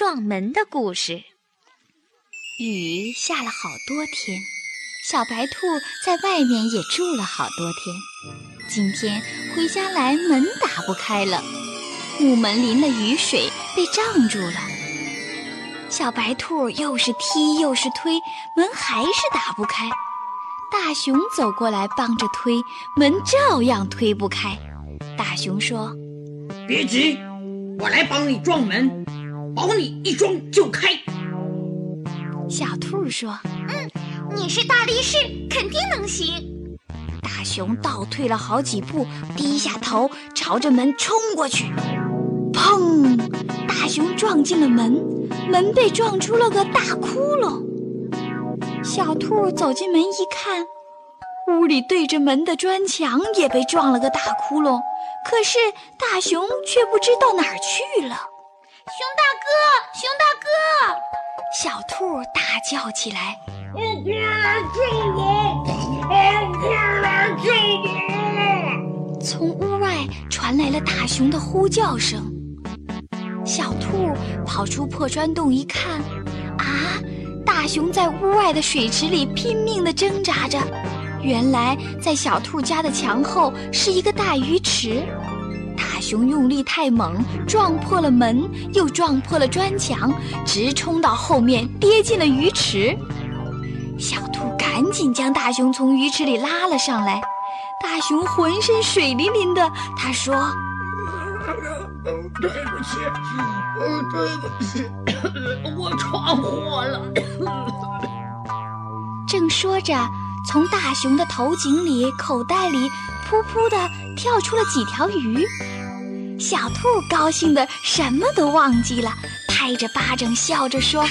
撞门的故事。雨下了好多天，小白兔在外面也住了好多天。今天回家来，门打不开了，木门淋了雨水，被胀住了。小白兔又是踢又是推，门还是打不开。大熊走过来帮着推，门照样推不开。大熊说：“别急，我来帮你撞门，保你一撞就开。”小兔说：“嗯，你是大力士，肯定能行。”大熊倒退了好几步，低下头朝着门冲过去，砰！大熊撞进了门，门被撞出了个大窟窿。小兔走进门一看，屋里对着门的砖墙也被撞了个大窟窿。可是大熊却不知道哪儿去了。熊大哥，熊大哥！小兔大叫起来：“快来救我！快来救我！”从屋外传来了大熊的呼叫声。小兔跑出破砖洞一看，啊！大熊在屋外的水池里拼命地挣扎着。原来，在小兔家的墙后是一个大鱼池。大熊用力太猛，撞破了门，又撞破了砖墙，直冲到后面，跌进了鱼池。小兔赶紧将大熊从鱼池里拉了上来。大熊浑身水淋淋的，他说：“对不起，对不起，我闯祸了。”正说着，从大熊的头颈里、口袋里，噗噗的跳出了几条鱼。小兔高兴的什么都忘记了，拍着巴掌笑着说：“。”